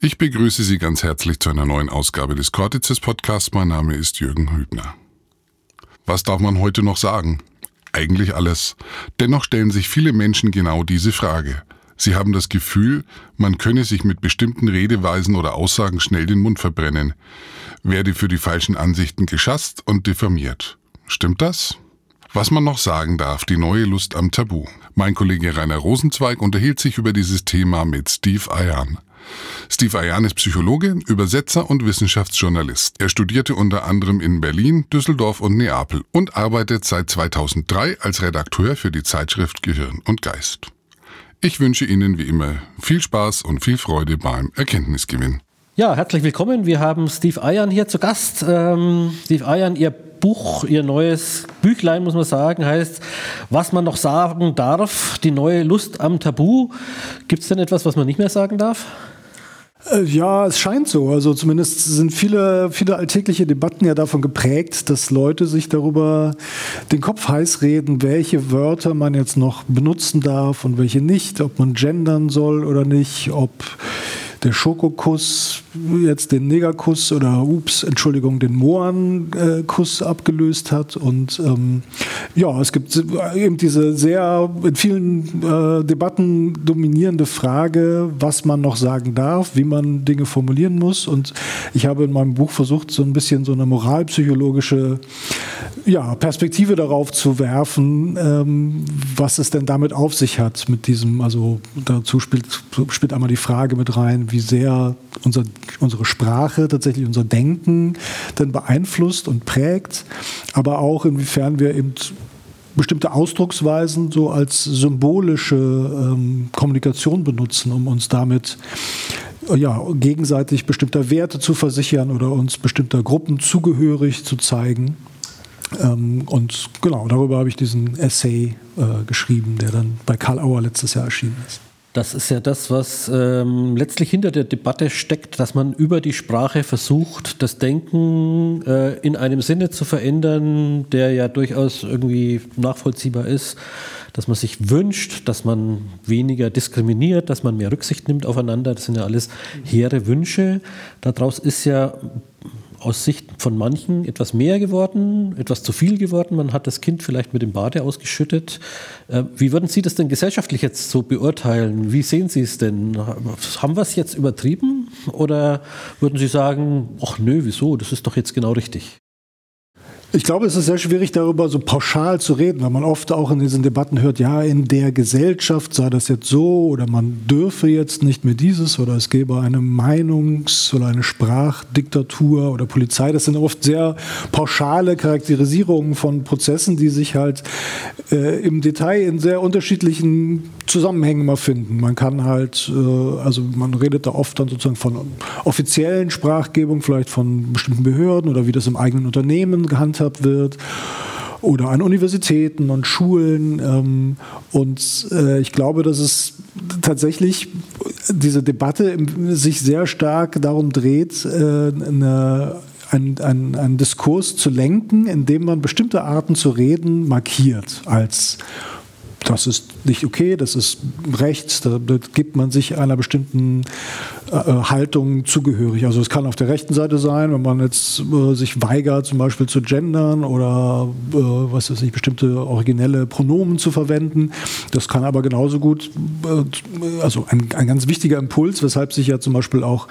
Ich begrüße Sie ganz herzlich zu einer neuen Ausgabe des Cortices Podcasts. Mein Name ist Jürgen Hübner. Was darf man heute noch sagen? Eigentlich alles. Dennoch stellen sich viele Menschen genau diese Frage. Sie haben das Gefühl, man könne sich mit bestimmten Redeweisen oder Aussagen schnell den Mund verbrennen, werde für die falschen Ansichten geschasst und diffamiert. Stimmt das? Was man noch sagen darf, die neue Lust am Tabu. Mein Kollege Rainer Rosenzweig unterhielt sich über dieses Thema mit Steve Ayan. Steve Ayan ist Psychologe, Übersetzer und Wissenschaftsjournalist. Er studierte unter anderem in Berlin, Düsseldorf und Neapel und arbeitet seit 2003 als Redakteur für die Zeitschrift Gehirn und Geist. Ich wünsche Ihnen wie immer viel Spaß und viel Freude beim Erkenntnisgewinn. Ja, herzlich willkommen. Wir haben Steve Ayan hier zu Gast. Ähm, Steve Ayan, Ihr Buch, Ihr neues Büchlein, muss man sagen, heißt Was man noch sagen darf, die neue Lust am Tabu. Gibt es denn etwas, was man nicht mehr sagen darf? Äh, ja, es scheint so. Also zumindest sind viele, viele alltägliche Debatten ja davon geprägt, dass Leute sich darüber den Kopf heiß reden, welche Wörter man jetzt noch benutzen darf und welche nicht, ob man gendern soll oder nicht, ob der Schokokuss jetzt den Negerkuss oder ups, Entschuldigung, den Mohrenkuss abgelöst hat. Und ähm, ja, es gibt eben diese sehr in vielen äh, Debatten dominierende Frage, was man noch sagen darf, wie man Dinge formulieren muss. Und ich habe in meinem Buch versucht, so ein bisschen so eine moralpsychologische ja, Perspektive darauf zu werfen, ähm, was es denn damit auf sich hat mit diesem, also dazu spielt, spielt einmal die Frage mit rein, wie sehr unser unsere Sprache, tatsächlich unser Denken dann beeinflusst und prägt, aber auch inwiefern wir eben bestimmte Ausdrucksweisen so als symbolische ähm, Kommunikation benutzen, um uns damit ja, gegenseitig bestimmter Werte zu versichern oder uns bestimmter Gruppen zugehörig zu zeigen. Ähm, und genau, darüber habe ich diesen Essay äh, geschrieben, der dann bei Karl Auer letztes Jahr erschienen ist. Das ist ja das, was ähm, letztlich hinter der Debatte steckt, dass man über die Sprache versucht, das Denken äh, in einem Sinne zu verändern, der ja durchaus irgendwie nachvollziehbar ist, dass man sich wünscht, dass man weniger diskriminiert, dass man mehr Rücksicht nimmt aufeinander. Das sind ja alles hehre Wünsche. Daraus ist ja aus Sicht von manchen etwas mehr geworden, etwas zu viel geworden. Man hat das Kind vielleicht mit dem Bade ausgeschüttet. Äh, wie würden Sie das denn gesellschaftlich jetzt so beurteilen? Wie sehen Sie es denn? Haben wir es jetzt übertrieben? Oder würden Sie sagen, ach nö, wieso? Das ist doch jetzt genau richtig? Ich glaube, es ist sehr schwierig, darüber so pauschal zu reden, weil man oft auch in diesen Debatten hört, ja, in der Gesellschaft sei das jetzt so oder man dürfe jetzt nicht mehr dieses oder es gäbe eine Meinungs- oder eine Sprachdiktatur oder Polizei. Das sind oft sehr pauschale Charakterisierungen von Prozessen, die sich halt äh, im Detail in sehr unterschiedlichen Zusammenhängen mal finden. Man kann halt, äh, also man redet da oft dann sozusagen von offiziellen Sprachgebung, vielleicht von bestimmten Behörden oder wie das im eigenen Unternehmen gehandhabt gehandhabt wird oder an Universitäten und Schulen. Ähm, und äh, ich glaube, dass es tatsächlich diese Debatte sich sehr stark darum dreht, äh, eine, einen, einen, einen Diskurs zu lenken, indem man bestimmte Arten zu reden markiert als das ist nicht okay, das ist rechts, da, gibt man sich einer bestimmten äh, Haltung zugehörig. Also es kann auf der rechten Seite sein, wenn man jetzt äh, sich weigert, zum Beispiel zu gendern oder äh, was weiß ich, bestimmte originelle Pronomen zu verwenden. Das kann aber genauso gut, äh, also ein, ein ganz wichtiger Impuls, weshalb sich ja zum Beispiel auch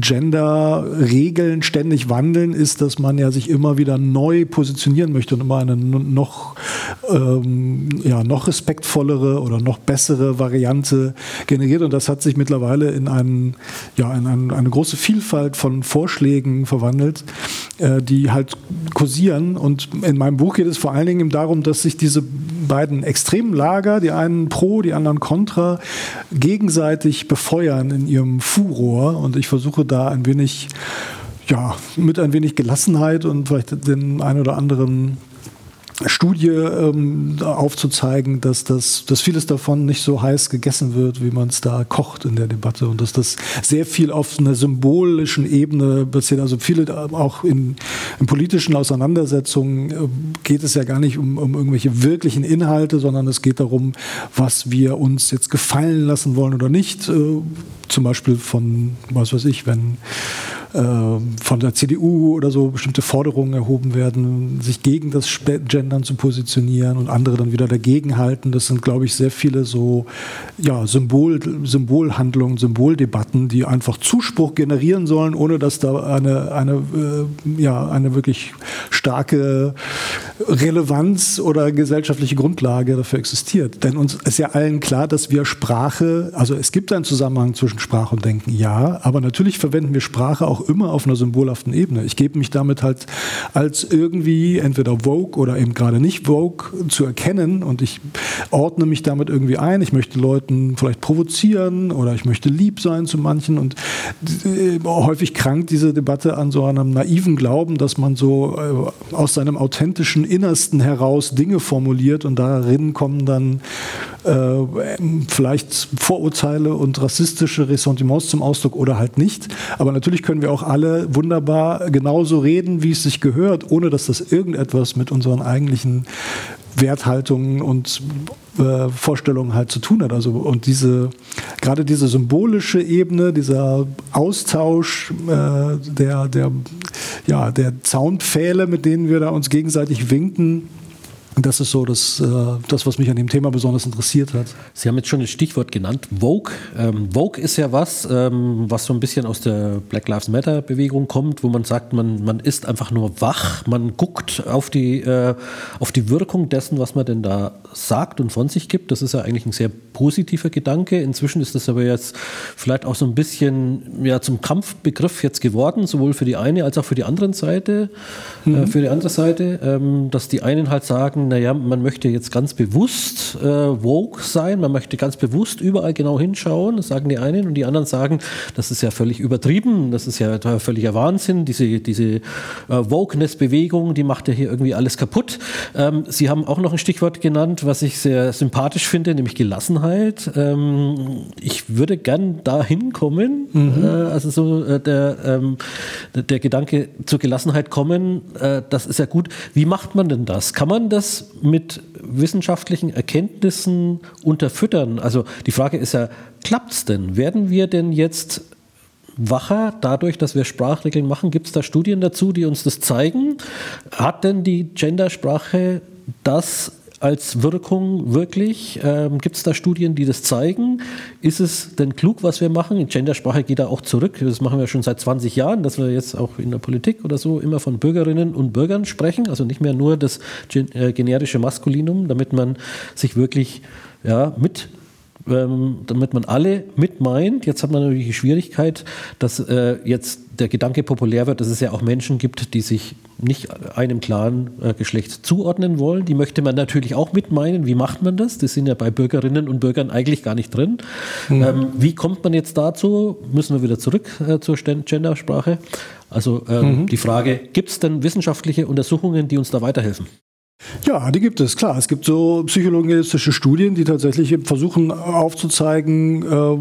Gender-Regeln ständig wandeln, ist, dass man ja sich immer wieder neu positionieren möchte und immer eine noch, ähm, ja, noch respektvollere oder noch bessere Variante generiert. Und das hat sich mittlerweile in, einen, ja, in einen, eine große Vielfalt von Vorschlägen verwandelt, äh, die halt kursieren. Und in meinem Buch geht es vor allen Dingen darum, dass sich diese beiden extremen Lager, die einen pro, die anderen contra, gegenseitig befeuern in ihrem Furor. Und ich versuche da ein wenig ja, mit ein wenig Gelassenheit und vielleicht den ein oder anderen Studie ähm, aufzuzeigen, dass, das, dass vieles davon nicht so heiß gegessen wird, wie man es da kocht in der Debatte und dass das sehr viel auf einer symbolischen Ebene passiert. Also viele auch in, in politischen Auseinandersetzungen äh, geht es ja gar nicht um, um irgendwelche wirklichen Inhalte, sondern es geht darum, was wir uns jetzt gefallen lassen wollen oder nicht. Äh, zum Beispiel von, was weiß ich, wenn von der CDU oder so bestimmte Forderungen erhoben werden, sich gegen das Gendern zu positionieren und andere dann wieder dagegen halten. Das sind, glaube ich, sehr viele so ja, Symbol, Symbolhandlungen, Symboldebatten, die einfach Zuspruch generieren sollen, ohne dass da eine, eine, äh, ja, eine wirklich starke Relevanz oder gesellschaftliche Grundlage dafür existiert. Denn uns ist ja allen klar, dass wir Sprache, also es gibt einen Zusammenhang zwischen Sprache und Denken, ja, aber natürlich verwenden wir Sprache auch auch immer auf einer symbolhaften Ebene. Ich gebe mich damit halt als irgendwie entweder Vogue oder eben gerade nicht Vogue zu erkennen und ich ordne mich damit irgendwie ein. Ich möchte Leuten vielleicht provozieren oder ich möchte lieb sein zu manchen und äh, häufig krankt diese Debatte an so einem naiven Glauben, dass man so äh, aus seinem authentischen Innersten heraus Dinge formuliert und darin kommen dann vielleicht Vorurteile und rassistische Ressentiments zum Ausdruck oder halt nicht. Aber natürlich können wir auch alle wunderbar genauso reden, wie es sich gehört, ohne dass das irgendetwas mit unseren eigentlichen Werthaltungen und äh, Vorstellungen halt zu tun hat. Also und diese gerade diese symbolische Ebene, dieser Austausch äh, der der ja der Zaunpfähle, mit denen wir da uns gegenseitig winken, das ist so das, äh, das, was mich an dem Thema besonders interessiert hat. Sie haben jetzt schon das Stichwort genannt, Vogue. Ähm, Vogue ist ja was, ähm, was so ein bisschen aus der Black Lives Matter Bewegung kommt, wo man sagt, man, man ist einfach nur wach, man guckt auf die, äh, auf die Wirkung dessen, was man denn da sagt und von sich gibt. Das ist ja eigentlich ein sehr positiver Gedanke. Inzwischen ist das aber jetzt vielleicht auch so ein bisschen ja, zum Kampfbegriff jetzt geworden, sowohl für die eine als auch für die andere Seite. Äh, mhm. Äh, für die andere Seite, ähm, dass die einen halt sagen, naja, man möchte jetzt ganz bewusst äh, woke sein, man möchte ganz bewusst überall genau hinschauen, das sagen die einen, und die anderen sagen, das ist ja völlig übertrieben, das ist ja völliger Wahnsinn, diese, diese äh, Wokeness-Bewegung, die macht ja hier irgendwie alles kaputt. Ähm, Sie haben auch noch ein Stichwort genannt, was ich sehr sympathisch finde, nämlich Gelassenheit. Ähm, ich würde gern da hinkommen, mhm. äh, also so äh, der, ähm, der Gedanke zur Gelassenheit kommen, äh, das ist ja gut. Wie macht man denn das? Kann man das mit wissenschaftlichen Erkenntnissen unterfüttern? Also die Frage ist ja, klappt es denn? Werden wir denn jetzt wacher dadurch, dass wir Sprachregeln machen? Gibt es da Studien dazu, die uns das zeigen? Hat denn die Gendersprache das als Wirkung wirklich? Ähm, Gibt es da Studien, die das zeigen? Ist es denn klug, was wir machen? In Gendersprache geht da auch zurück. Das machen wir schon seit 20 Jahren, dass wir jetzt auch in der Politik oder so immer von Bürgerinnen und Bürgern sprechen. Also nicht mehr nur das äh, generische Maskulinum, damit man sich wirklich ja, mit ähm, damit man alle mit meint. Jetzt hat man natürlich die Schwierigkeit, dass äh, jetzt der Gedanke populär wird, dass es ja auch Menschen gibt, die sich nicht einem klaren äh, Geschlecht zuordnen wollen. Die möchte man natürlich auch mit meinen. Wie macht man das? Die sind ja bei Bürgerinnen und Bürgern eigentlich gar nicht drin. Mhm. Ähm, wie kommt man jetzt dazu? Müssen wir wieder zurück äh, zur Gendersprache? Also ähm, mhm. die Frage, gibt es denn wissenschaftliche Untersuchungen, die uns da weiterhelfen? Ja, die gibt es, klar. Es gibt so psychologistische Studien, die tatsächlich versuchen aufzuzeigen, äh,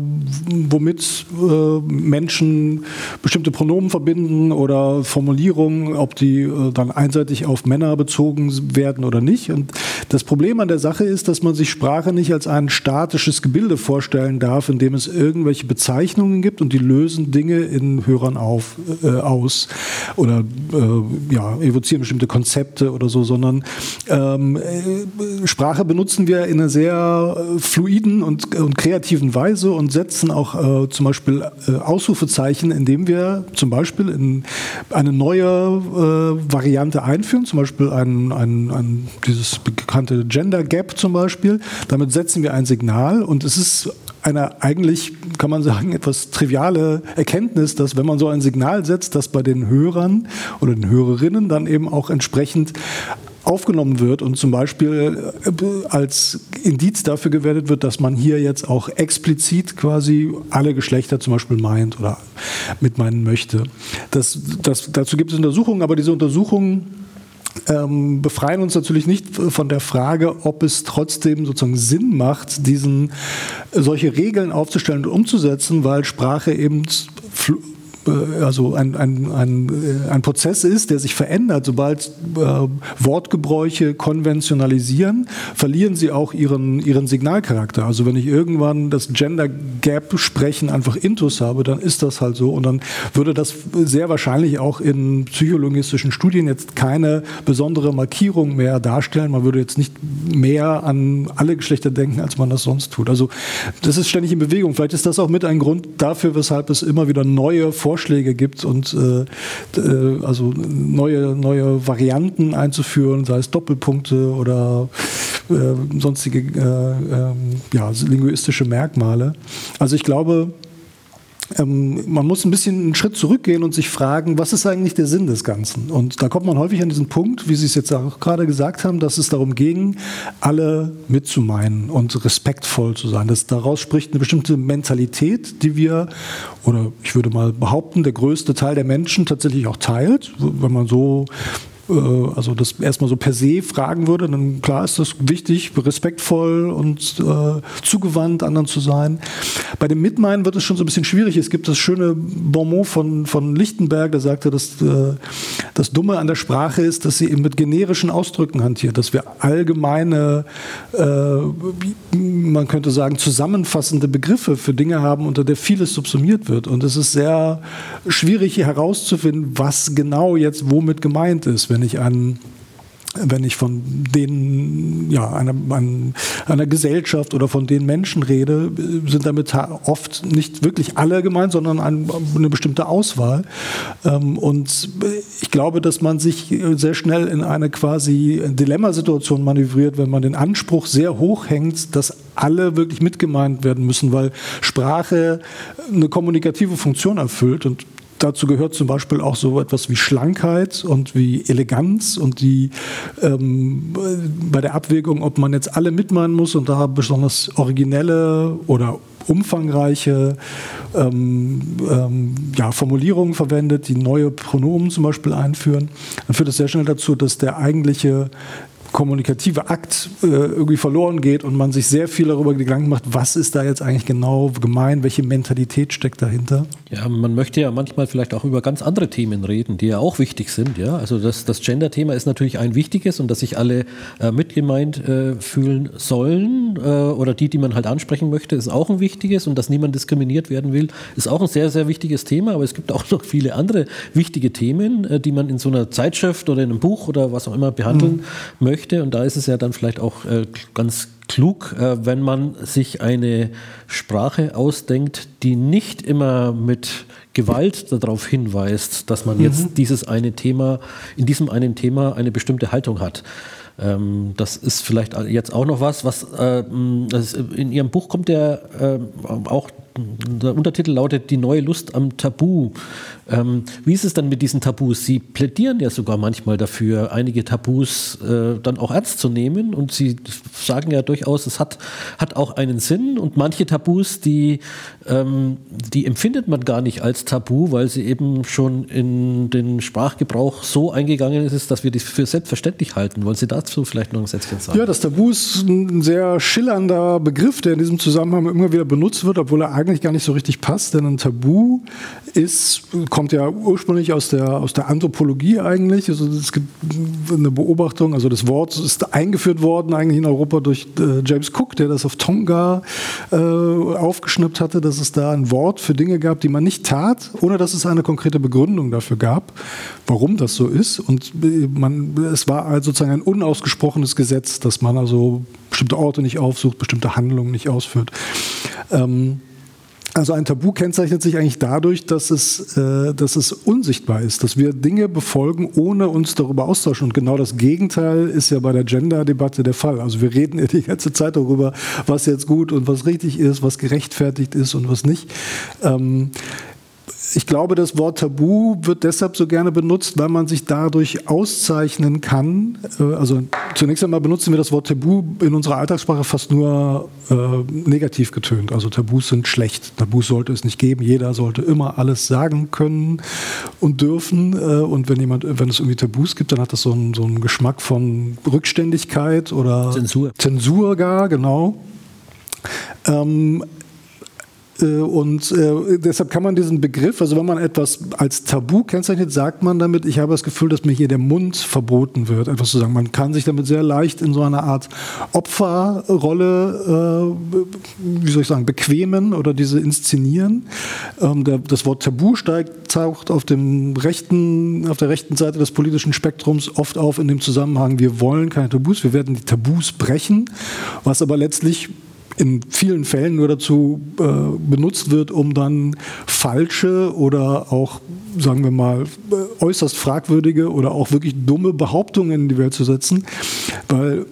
womit äh, Menschen bestimmte Pronomen verbinden oder Formulierungen, ob die äh, dann einseitig auf Männer bezogen werden oder nicht. Und das Problem an der Sache ist, dass man sich Sprache nicht als ein statisches Gebilde vorstellen darf, in dem es irgendwelche Bezeichnungen gibt und die lösen Dinge in Hörern auf, äh, aus oder äh, ja, evozieren bestimmte Konzepte oder so, sondern ähm, äh, Sprache benutzen wir in einer sehr äh, fluiden und, und, kreativen Weise und setzen auch äh, zum Beispiel äh, Ausrufezeichen, indem wir zum Beispiel in eine neue äh, Variante einführen, zum Beispiel ein, ein, ein, dieses bekannte Gender Gap zum Beispiel. Damit setzen wir ein Signal und es ist eine eigentlich, kann man sagen, etwas triviale Erkenntnis, dass wenn man so ein Signal setzt, dass bei den Hörern oder den Hörerinnen dann eben auch entsprechend aufgenommen wird und zum Beispiel äh, als Indiz dafür gewertet wird, dass man hier jetzt auch explizit quasi alle Geschlechter zum Beispiel meint oder mit meinen möchte. Das, das, dazu gibt es Untersuchungen, aber diese Untersuchungen ähm, befreien uns natürlich nicht von der Frage, ob es trotzdem sozusagen Sinn macht, diesen solche Regeln aufzustellen und umzusetzen, weil Sprache eben also ein, ein, ein, äh, ein Prozess ist, der sich verändert. Sobald äh, Wortgebräuche konventionalisieren, verlieren sie auch ihren, ihren Signalcharakter. Also wenn ich irgendwann das Gender Gap sprechen einfach Intus habe, dann ist das halt so und dann würde das sehr wahrscheinlich auch in psychologistischen Studien jetzt keine besondere Markierung mehr darstellen. Man würde jetzt nicht mehr an alle Geschlechter denken, als man das sonst tut. Also das ist ständig in Bewegung. Vielleicht ist das auch mit ein Grund dafür, weshalb es immer wieder neue Vorstellungen Vorschläge gibt und äh, äh, also neue, neue Varianten einzuführen, sei es Doppelpunkte oder äh, sonstige äh, ähm, ja, linguistische Merkmale. Also ich glaube, ähm, man muss ein bisschen einen Schritt zurückgehen und sich fragen, was ist eigentlich der Sinn des Ganzen? Und da kommt man häufig an diesen Punkt, wie Sie es jetzt auch gerade gesagt haben, dass es darum ging, alle mitzumeinen und respektvoll zu sein. Das, daraus spricht eine bestimmte Mentalität, die wir, oder ich würde mal behaupten, der größte Teil der Menschen tatsächlich auch teilt. Wenn man so also das erstmal so per se fragen würde, dann klar ist das wichtig, respektvoll und äh, zugewandt anderen zu sein. Bei dem Mitmeinen wird es schon so ein bisschen schwierig. Es gibt das schöne Bonmot von, von Lichtenberg, der sagte, dass äh, das Dumme an der Sprache ist, dass sie eben mit generischen Ausdrücken hantiert, dass wir allgemeine, äh, man könnte sagen, zusammenfassende Begriffe für Dinge haben, unter der vieles subsumiert wird. Und es ist sehr schwierig herauszufinden, was genau jetzt womit gemeint ist. Wenn ich an wenn ich von denen, ja, einer, einer Gesellschaft oder von den Menschen rede, sind damit oft nicht wirklich alle gemeint, sondern eine bestimmte Auswahl. Ähm, und ich glaube, dass man sich sehr schnell in eine quasi Dilemmasituation manövriert, wenn man den Anspruch sehr hoch hängt, dass alle wirklich mitgemeint werden müssen, weil Sprache eine kommunikative Funktion erfüllt und dazu gehört zum Beispiel auch so etwas wie Schlankheit und wie Eleganz und die ähm, bei der Abwägung, ob man jetzt alle mitmachen muss und da besonders originelle oder umfangreiche ähm, ähm, ja, Formulierungen verwendet, die neue Pronomen zum Beispiel einführen, dann führt das sehr schnell dazu, dass der eigentliche kommunikative Akt äh, irgendwie verloren geht und man sich sehr viel darüber Gedanken macht, was ist da jetzt eigentlich genau gemein, welche Mentalität steckt dahinter. Ja, man möchte ja manchmal vielleicht auch über ganz andere Themen reden, die ja auch wichtig sind. Ja? Also das, das Gender-Thema ist natürlich ein wichtiges und dass sich alle äh, mitgemeint äh, fühlen sollen äh, oder die, die man halt ansprechen möchte, ist auch ein wichtiges und dass niemand diskriminiert werden will, ist auch ein sehr, sehr wichtiges Thema. Aber es gibt auch noch viele andere wichtige Themen, äh, die man in so einer Zeitschrift oder in einem Buch oder was auch immer behandeln mhm. möchte möchte. Und da ist es ja dann vielleicht auch äh, ganz klug, äh, wenn man sich eine Sprache ausdenkt, die nicht immer mit Gewalt darauf hinweist, dass man mhm. jetzt dieses eine Thema, in diesem einen Thema eine bestimmte Haltung hat. Ähm, das ist vielleicht jetzt auch noch was, was äh, in Ihrem Buch kommt ja äh, auch der Untertitel lautet Die neue Lust am Tabu. Ähm, wie ist es dann mit diesen Tabus? Sie plädieren ja sogar manchmal dafür, einige Tabus äh, dann auch ernst zu nehmen und Sie sagen ja durchaus, es hat, hat auch einen Sinn und manche Tabus, die, ähm, die empfindet man gar nicht als Tabu, weil sie eben schon in den Sprachgebrauch so eingegangen ist, dass wir das für selbstverständlich halten. Wollen Sie dazu vielleicht noch ein Sätzchen sagen? Ja, das Tabu ist ein sehr schillernder Begriff, der in diesem Zusammenhang immer wieder benutzt wird, obwohl er eigentlich gar nicht so richtig passt, denn ein Tabu ist, kommt ja ursprünglich aus der, aus der Anthropologie eigentlich. Also es gibt eine Beobachtung, also das Wort ist eingeführt worden eigentlich in Europa durch äh, James Cook, der das auf Tonga äh, aufgeschnappt hatte, dass es da ein Wort für Dinge gab, die man nicht tat, ohne dass es eine konkrete Begründung dafür gab, warum das so ist. Und äh, man, es war also sozusagen ein unausgesprochenes Gesetz, dass man also bestimmte Orte nicht aufsucht, bestimmte Handlungen nicht ausführt. Ähm, also ein Tabu kennzeichnet sich eigentlich dadurch, dass es, äh, dass es unsichtbar ist, dass wir Dinge befolgen, ohne uns darüber austauschen. Und genau das Gegenteil ist ja bei der Gender-Debatte der Fall. Also wir reden ja die ganze Zeit darüber, was jetzt gut und was richtig ist, was gerechtfertigt ist und was nicht. Ähm, ich glaube, das Wort Tabu wird deshalb so gerne benutzt, weil man sich dadurch auszeichnen kann. Äh, also zunächst einmal benutzen wir das Wort Tabu in unserer Alltagssprache fast nur äh, negativ getönt. Also Tabus sind schlecht. Tabus sollte es nicht geben. Jeder sollte immer alles sagen können und dürfen. Äh, und wenn jemand, wenn es irgendwie Tabus gibt, dann hat das so einen, so einen Geschmack von Rückständigkeit oder Zensur. Zensur gar, genau. Ähm, äh, und äh, deshalb kann man diesen Begriff, also wenn man etwas als Tabu kennzeichnet, sagt man damit, ich habe das Gefühl, dass mir hier der Mund verboten wird, etwas zu sagen. Man kann sich damit sehr leicht in so einer Art Opferrolle, äh, wie soll ich sagen, bequemen oder diese inszenieren. Ähm, das Wort Tabu steigt, taucht auf, dem rechten, auf der rechten Seite des politischen Spektrums oft auf in dem Zusammenhang, wir wollen keine Tabus, wir werden die Tabus brechen, was aber letztlich in vielen Fällen nur dazu äh, benutzt wird, um dann falsche oder auch, sagen wir mal, äh, äußerst fragwürdige oder auch wirklich dumme Behauptungen in die Welt zu setzen. Weil,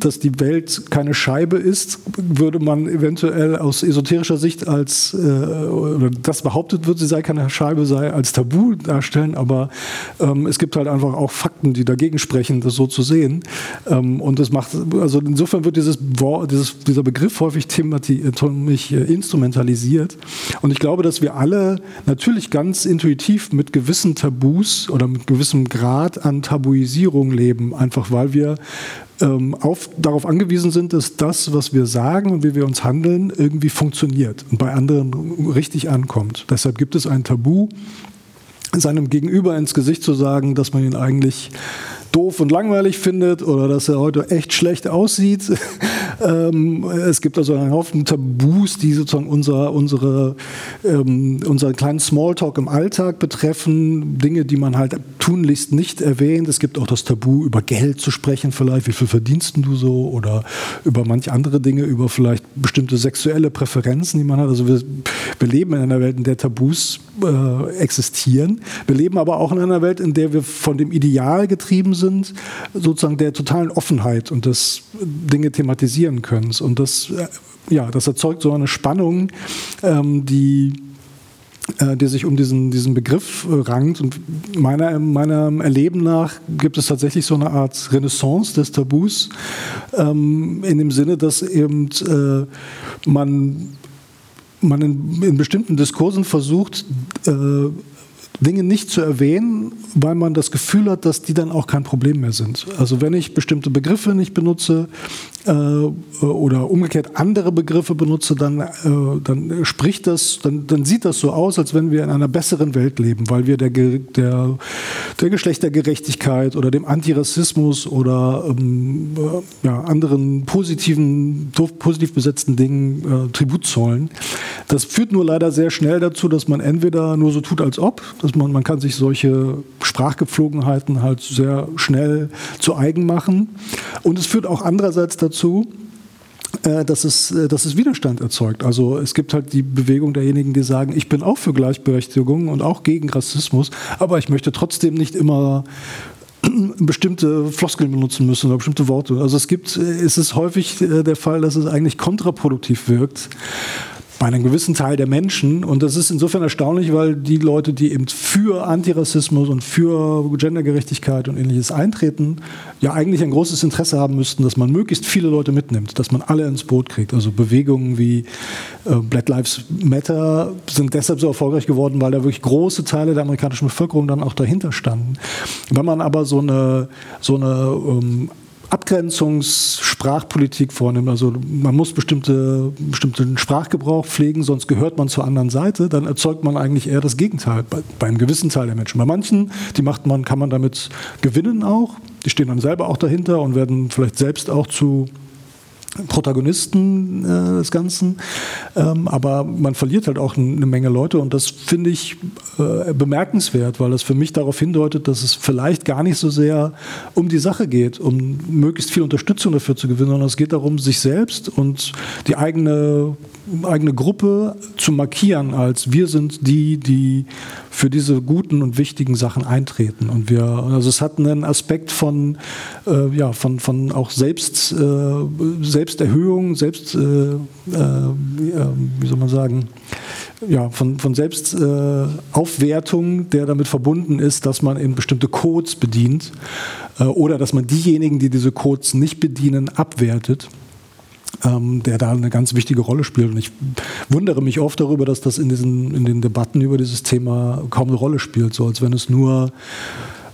dass die Welt keine Scheibe ist, würde man eventuell aus esoterischer Sicht als, äh, oder das behauptet wird, sie sei keine Scheibe, sei als Tabu darstellen. Aber ähm, es gibt halt einfach auch Fakten, die dagegen sprechen, das so zu sehen. Ähm, und das macht, also insofern wird dieses, dieses dieser Begriff häufig thematisch äh, instrumentalisiert. Und ich glaube, dass wir alle natürlich ganz intuitiv mit gewissen Tabus oder mit gewissem Grad an Tabuisierung leben, einfach weil wir ähm, auf, darauf angewiesen sind, dass das, was wir sagen und wie wir uns handeln, irgendwie funktioniert und bei anderen richtig ankommt. Deshalb gibt es ein Tabu, seinem Gegenüber ins Gesicht zu sagen, dass man ihn eigentlich doof und langweilig findet oder dass er heute echt schlecht aussieht. ähm, es gibt also einen Haufen Tabus, die sozusagen unser, unsere, ähm, unseren kleinen Smalltalk im Alltag betreffen, Dinge, die man halt tunlichst nicht erwähnt. Es gibt auch das Tabu, über Geld zu sprechen vielleicht, wie viel verdienst du so oder über manche andere Dinge, über vielleicht bestimmte sexuelle Präferenzen, die man hat. Also wir, wir leben in einer Welt, in der Tabus äh, existieren. Wir leben aber auch in einer Welt, in der wir von dem Ideal getrieben sind, sind, sozusagen der totalen Offenheit und des Dinge thematisieren können. Und das, äh, ja, das erzeugt so eine Spannung, ähm, die äh, die sich um diesen, diesen Begriff äh, rankt. Und meiner, meinem Erleben nach gibt es tatsächlich so eine Art Renaissance des Tabus, ähm, in dem Sinne, dass eben äh, man, man in, in, bestimmten Diskursen versucht, äh, Dinge nicht zu erwähnen, weil man das Gefühl hat, dass die dann auch kein Problem mehr sind. Also wenn ich bestimmte Begriffe nicht benutze äh, oder umgekehrt andere Begriffe benutze, dann, äh, dann spricht das, dann, dann sieht das so aus, als wenn wir in einer besseren Welt leben, weil wir der, der, der Geschlechtergerechtigkeit oder dem Antirassismus oder ähm, äh, ja, anderen positiven, positiv besetzten Dingen äh, Tribut zollen. Das führt nur leider sehr schnell dazu, dass man entweder nur so tut, als ob, dass man, man kann sich solche Sprachgepflogenheiten halt sehr schnell zu eigen machen. Und es führt auch andererseits dazu, äh, dass es, äh, dass es Widerstand erzeugt. Also es gibt halt die Bewegung derjenigen, die sagen, ich bin auch für Gleichberechtigung und auch gegen Rassismus, aber ich möchte trotzdem nicht immer bestimmte Floskeln benutzen müssen oder bestimmte Worte. Also es gibt, äh, es ist häufig der Fall, dass es eigentlich kontraproduktiv wirkt bei einem gewissen Teil der Menschen. Und das ist insofern erstaunlich, weil die Leute, die eben für Antirassismus und für Gendergerechtigkeit und ähnliches eintreten, ja eigentlich ein großes Interesse haben müssten, dass man möglichst viele Leute mitnimmt, dass man alle ins Boot kriegt. Also Bewegungen wie äh, Black Lives Matter sind deshalb so erfolgreich geworden, weil da wirklich große Teile der amerikanischen Bevölkerung dann auch dahinter standen. Wenn man aber so eine, so eine ähm, Abgrenzungssprachpolitik vornimmt, also man muss bestimmte, bestimmten Sprachgebrauch pflegen, sonst gehört man zur anderen Seite, dann erzeugt man eigentlich eher das Gegenteil bei, bei einem gewissen Teil der Menschen. Bei manchen, die macht man, kann man damit gewinnen auch, die stehen dann selber auch dahinter und werden vielleicht selbst auch zu Protagonisten äh, des Ganzen. Ähm, aber man verliert halt auch eine Menge Leute und das finde ich äh, bemerkenswert, weil das für mich darauf hindeutet, dass es vielleicht gar nicht so sehr um die Sache geht, um möglichst viel Unterstützung dafür zu gewinnen, sondern es geht darum, sich selbst und die eigene eigene Gruppe zu markieren als wir sind die, die für diese guten und wichtigen Sachen eintreten. Und wir, also es hat einen Aspekt von, äh, ja, von, von auch Selbst, äh, Selbsterhöhung, Selbst, äh, äh wie soll man sagen, ja, von, von Selbstaufwertung, äh, der damit verbunden ist, dass man eben bestimmte Codes bedient äh, oder dass man diejenigen, die diese Codes nicht bedienen, abwertet. Ähm, der da eine ganz wichtige Rolle spielt. Und ich wundere mich oft darüber, dass das in, diesen, in den Debatten über dieses Thema kaum eine Rolle spielt, so als wenn es nur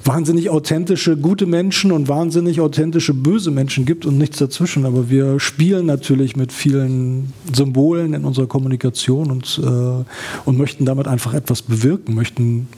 wahnsinnig authentische gute Menschen und wahnsinnig authentische böse Menschen gibt und nichts dazwischen. Aber wir spielen natürlich mit vielen Symbolen in unserer Kommunikation und, äh, und möchten damit einfach etwas bewirken, möchten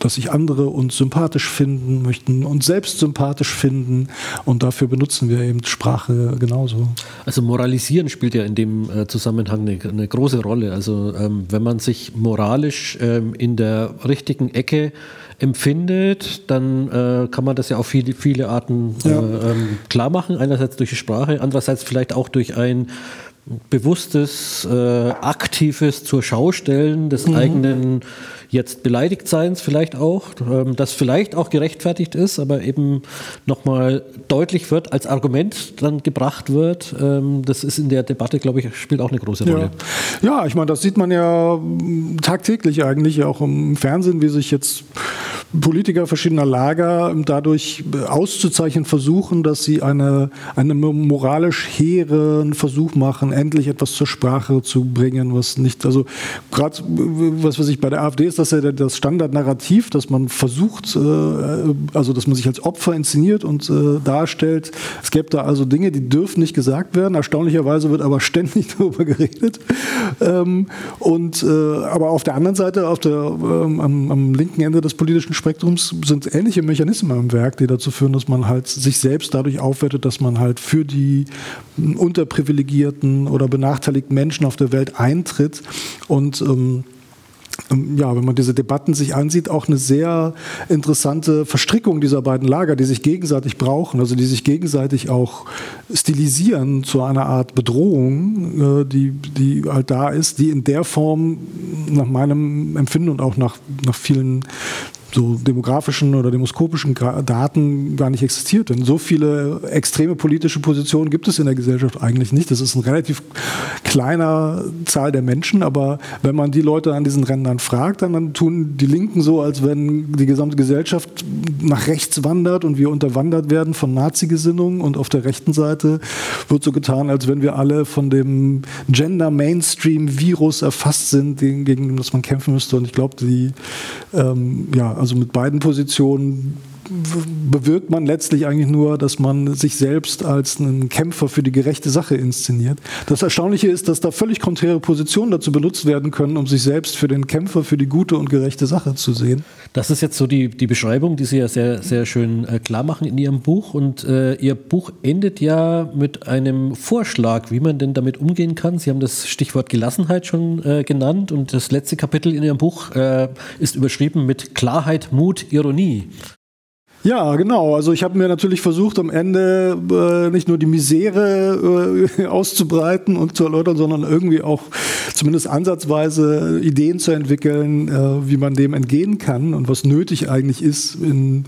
dass sich andere uns sympathisch finden, möchten uns selbst sympathisch finden und dafür benutzen wir eben Sprache genauso. Also moralisieren spielt ja in dem äh, Zusammenhang eine, eine große Rolle. Also ähm, wenn man sich moralisch ähm, in der richtigen Ecke empfindet, dann äh, kann man das ja auf viele, viele Arten äh, ja. ähm, klar machen. Einerseits durch die Sprache, andererseits vielleicht auch durch ein bewusstes, äh, aktives zur Schaustellen des mhm. eigenen jetzt beleidigt Seins vielleicht auch, ähm, das vielleicht auch gerechtfertigt ist, aber eben nochmal deutlich wird, als Argument dann gebracht wird. Ähm, das ist in der Debatte, glaube ich, spielt auch eine große Rolle. Ja, ja ich meine, das sieht man ja tagtäglich eigentlich, auch im Fernsehen, wie sich jetzt Politiker verschiedener Lager dadurch auszuzeichnen versuchen, dass sie eine, einen moralisch hehren Versuch machen, endlich etwas zur Sprache zu bringen, was nicht, also gerade was weiß ich bei der AfD ist das ja das Standardnarrativ, dass man versucht, äh, also dass man sich als Opfer inszeniert und äh, darstellt. Es gäbe da also Dinge, die dürfen nicht gesagt werden. Erstaunlicherweise wird aber ständig darüber geredet. Ähm, und äh, aber auf der anderen Seite, auf der, ähm, am, am linken Ende des politischen Spektrums sind ähnliche Mechanismen im Werk, die dazu führen, dass man halt sich selbst dadurch aufwertet, dass man halt für die unterprivilegierten oder benachteiligten Menschen auf der Welt eintritt und ähm, ja, wenn man diese Debatten sich ansieht, auch eine sehr interessante Verstrickung dieser beiden Lager, die sich gegenseitig brauchen, also die sich gegenseitig auch stilisieren zu einer Art Bedrohung, äh, die, die halt da ist, die in der Form nach meinem Empfinden und auch nach, nach vielen so demografischen oder demoskopischen Daten gar nicht existiert. Denn so viele extreme politische Positionen gibt es in der Gesellschaft eigentlich nicht. Das ist eine relativ kleiner Zahl der Menschen, aber wenn man die Leute an diesen Rändern fragt, dann, dann tun die Linken so, als wenn die gesamte Gesellschaft nach rechts wandert und wir unterwandert werden von Nazi-Gesinnungen und auf der rechten Seite wird so getan, als wenn wir alle von dem Gender-Mainstream-Virus erfasst sind, gegen das man kämpfen müsste. Und ich glaube, die ähm, ja, also mit beiden Positionen bewirkt man letztlich eigentlich nur, dass man sich selbst als einen Kämpfer für die gerechte Sache inszeniert. Das Erstaunliche ist, dass da völlig konträre Positionen dazu benutzt werden können, um sich selbst für den Kämpfer für die gute und gerechte Sache zu sehen. Das ist jetzt so die, die Beschreibung, die Sie ja sehr, sehr schön äh, klar machen in Ihrem Buch. Und äh, Ihr Buch endet ja mit einem Vorschlag, wie man denn damit umgehen kann. Sie haben das Stichwort Gelassenheit schon äh, genannt und das letzte Kapitel in Ihrem Buch äh, ist überschrieben mit Klarheit, Mut, Ironie. Ja, genau. Also ich habe mir natürlich versucht, am Ende äh, nicht nur die Misere äh, auszubreiten und zu erläutern, sondern irgendwie auch zumindest ansatzweise Ideen zu entwickeln, äh, wie man dem entgehen kann und was nötig eigentlich ist in,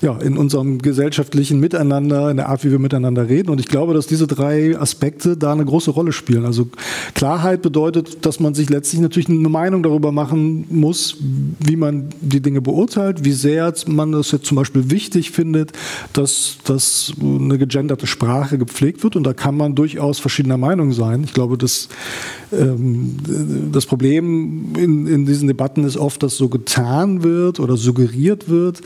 ja, in unserem gesellschaftlichen Miteinander, in der Art, wie wir miteinander reden. Und ich glaube, dass diese drei Aspekte da eine große Rolle spielen. Also Klarheit bedeutet, dass man sich letztlich natürlich eine Meinung darüber machen muss, wie man die Dinge beurteilt, wie sehr man das jetzt zum Beispiel wichtig findet, dass, dass eine gegenderte Sprache gepflegt wird. Und da kann man durchaus verschiedener Meinung sein. Ich glaube, dass ähm, das Problem in, in diesen Debatten ist oft, dass so getan wird oder suggeriert wird,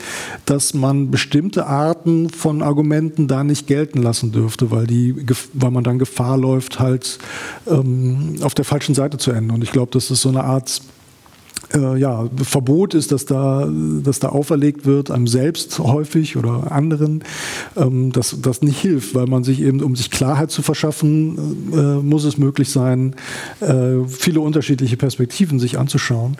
dass man bestimmte Arten von Argumenten da nicht gelten lassen dürfte, weil, die, weil man dann Gefahr läuft, halt ähm, auf der falschen Seite zu enden. Und ich glaube, das ist so eine Art äh, ja, Verbot ist, dass da, dass da auferlegt wird, einem selbst häufig oder anderen, ähm, dass das nicht hilft, weil man sich eben, um sich Klarheit zu verschaffen, äh, muss es möglich sein, äh, viele unterschiedliche Perspektiven sich anzuschauen.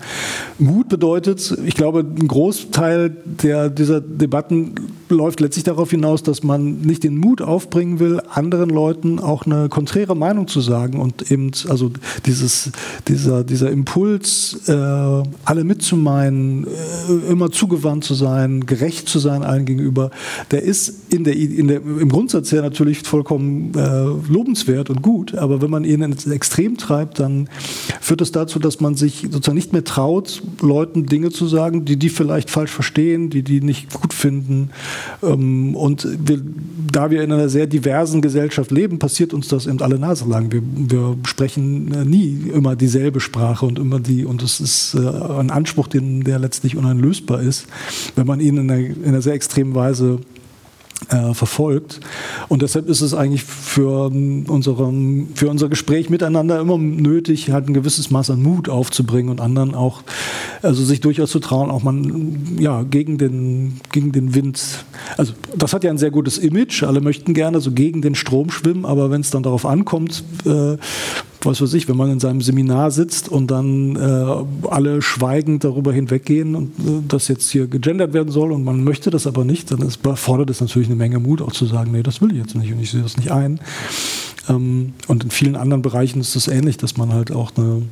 Mut bedeutet, ich glaube, ein Großteil der, dieser Debatten läuft letztlich darauf hinaus, dass man nicht den Mut aufbringen will, anderen Leuten auch eine konträre Meinung zu sagen und eben, also dieses, dieser, dieser Impuls, äh, alle mitzumeinen, äh, immer zugewandt zu sein, gerecht zu sein allen gegenüber, der ist in der, in der, im Grundsatz her natürlich vollkommen äh, lobenswert und gut, aber wenn man ihn ins Extrem treibt, dann führt das dazu, dass man sich sozusagen nicht mehr traut, Leuten Dinge zu sagen, die die vielleicht falsch verstehen, die die nicht gut finden. Ähm, und wir, da wir in einer sehr diversen Gesellschaft leben, passiert uns das eben alle Nase lang. Wir, wir sprechen äh, nie immer dieselbe Sprache und immer die, und es ist äh, ein Anspruch, den, der letztlich uneinlösbar ist, wenn man ihn in einer, in einer sehr extremen Weise äh, verfolgt. Und deshalb ist es eigentlich für, unserem, für unser Gespräch miteinander immer nötig, halt ein gewisses Maß an Mut aufzubringen und anderen auch, also sich durchaus zu trauen, auch mal ja, gegen, den, gegen den Wind. Also das hat ja ein sehr gutes Image. Alle möchten gerne so gegen den Strom schwimmen, aber wenn es dann darauf ankommt, äh, was weiß ich, wenn man in seinem Seminar sitzt und dann äh, alle schweigend darüber hinweggehen und äh, das jetzt hier gegendert werden soll und man möchte das aber nicht, dann ist, fordert es natürlich eine Menge Mut, auch zu sagen, nee, das will ich jetzt nicht und ich sehe das nicht ein. Ähm, und in vielen anderen Bereichen ist es ähnlich, dass man halt auch eine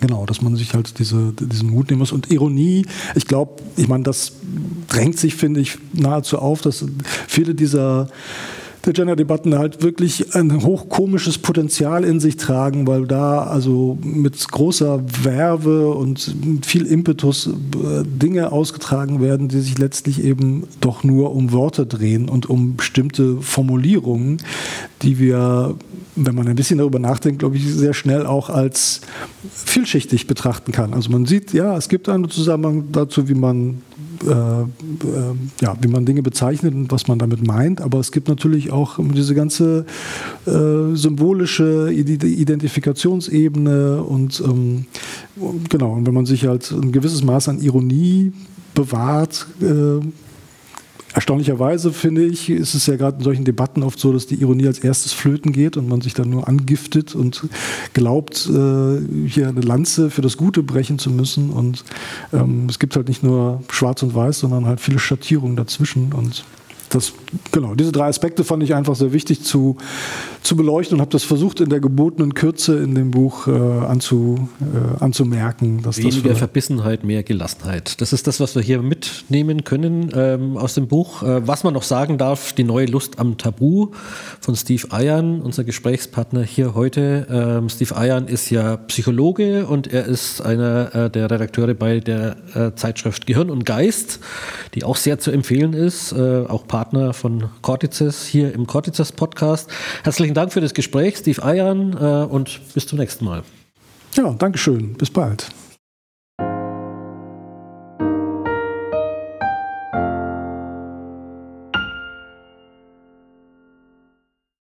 Genau, dass man sich halt diese, diesen Mut nehmen muss. Und Ironie, ich glaube, ich meine, das drängt sich, finde ich, nahezu auf, dass viele dieser der Gender-Debatten halt wirklich ein hochkomisches Potenzial in sich tragen, weil da also mit großer Werbe und viel Impetus äh, Dinge ausgetragen werden, die sich letztlich eben doch nur um Worte drehen und um bestimmte Formulierungen, die wir, wenn man ein bisschen darüber nachdenkt, glaube ich, sehr schnell auch als vielschichtig betrachten kann. Also man sieht, ja, es gibt einen Zusammenhang dazu, wie man ja, wie man Dinge bezeichnet und was man damit meint. Aber es gibt natürlich auch diese ganze äh, symbolische Identifikationsebene und ähm, genau, und wenn man sich halt ein gewisses Maß an Ironie bewahrt, äh, Erstaunlicherweise finde ich, ist es ja gerade in solchen Debatten oft so, dass die Ironie als erstes flöten geht und man sich dann nur angiftet und glaubt, äh, hier eine Lanze für das Gute brechen zu müssen. Und ähm, es gibt halt nicht nur Schwarz und Weiß, sondern halt viele Schattierungen dazwischen. Und das, genau, diese drei Aspekte fand ich einfach sehr wichtig zu, zu beleuchten und habe das versucht in der gebotenen Kürze in dem Buch äh, anzu, äh, anzumerken. Dass Weniger das Verbissenheit, mehr Gelassenheit. Das ist das, was wir hier mitnehmen können ähm, aus dem Buch. Äh, was man noch sagen darf, die neue Lust am Tabu von Steve Eiern, unser Gesprächspartner hier heute. Ähm, Steve Eiern ist ja Psychologe und er ist einer äh, der Redakteure bei der äh, Zeitschrift Gehirn und Geist, die auch sehr zu empfehlen ist, äh, auch Partner von Cortices hier im Cortices Podcast. Herzlichen Dank für das Gespräch, Steve Eiern, äh, und bis zum nächsten Mal. Ja, Dankeschön. Bis bald.